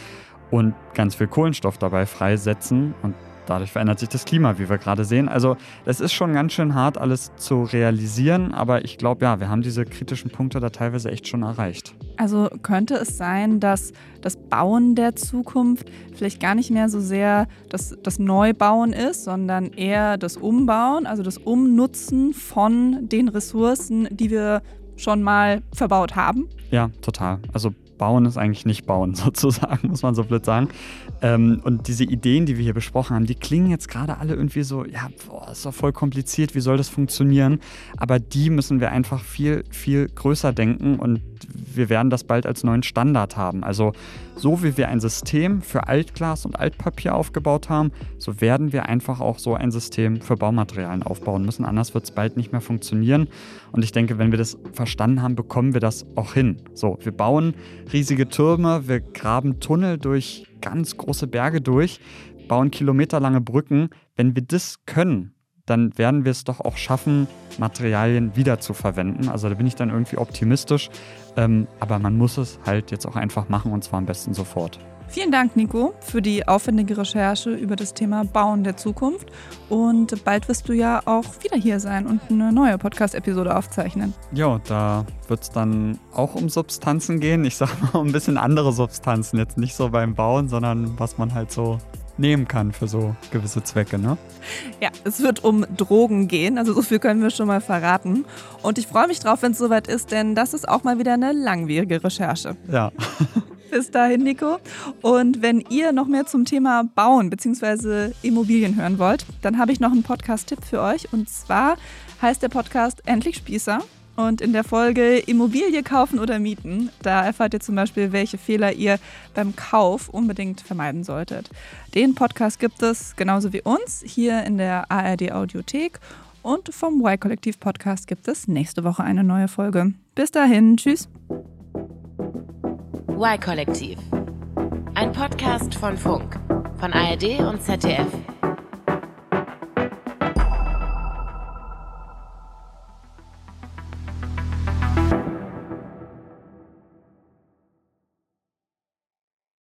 Und ganz viel Kohlenstoff dabei freisetzen. Und dadurch verändert sich das Klima, wie wir gerade sehen. Also das ist schon ganz schön hart, alles zu realisieren, aber ich glaube, ja, wir haben diese kritischen Punkte da teilweise echt schon erreicht. Also könnte es sein, dass das Bauen der Zukunft vielleicht gar nicht mehr so sehr das, das Neubauen ist, sondern eher das Umbauen, also das Umnutzen von den Ressourcen, die wir schon mal verbaut haben? Ja, total. Also bauen ist eigentlich nicht bauen, sozusagen, muss man so blöd sagen. Ähm, und diese Ideen, die wir hier besprochen haben, die klingen jetzt gerade alle irgendwie so, ja, boah, ist doch voll kompliziert, wie soll das funktionieren? Aber die müssen wir einfach viel, viel größer denken und wir werden das bald als neuen Standard haben. Also so wie wir ein System für Altglas und Altpapier aufgebaut haben, so werden wir einfach auch so ein System für Baumaterialien aufbauen müssen. Anders wird es bald nicht mehr funktionieren. Und ich denke, wenn wir das verstanden haben, bekommen wir das auch hin. So, wir bauen riesige Türme, wir graben Tunnel durch ganz große Berge durch, bauen kilometerlange Brücken. Wenn wir das können, dann werden wir es doch auch schaffen, Materialien wieder zu verwenden. Also da bin ich dann irgendwie optimistisch. Ähm, aber man muss es halt jetzt auch einfach machen und zwar am besten sofort. Vielen Dank, Nico, für die aufwendige Recherche über das Thema Bauen der Zukunft. Und bald wirst du ja auch wieder hier sein und eine neue Podcast-Episode aufzeichnen. Ja, da wird es dann auch um Substanzen gehen. Ich sage mal um ein bisschen andere Substanzen. Jetzt nicht so beim Bauen, sondern was man halt so nehmen kann für so gewisse Zwecke, ne? Ja, es wird um Drogen gehen, also so viel können wir schon mal verraten. Und ich freue mich drauf, wenn es soweit ist, denn das ist auch mal wieder eine langwierige Recherche. Ja. Bis dahin, Nico. Und wenn ihr noch mehr zum Thema Bauen bzw. Immobilien hören wollt, dann habe ich noch einen Podcast-Tipp für euch. Und zwar heißt der Podcast Endlich Spießer. Und in der Folge Immobilie kaufen oder mieten, da erfahrt ihr zum Beispiel, welche Fehler ihr beim Kauf unbedingt vermeiden solltet. Den Podcast gibt es genauso wie uns hier in der ARD Audiothek. Und vom Y-Kollektiv Podcast gibt es nächste Woche eine neue Folge. Bis dahin, tschüss. Y-Kollektiv. Ein Podcast von Funk, von ARD und ZDF.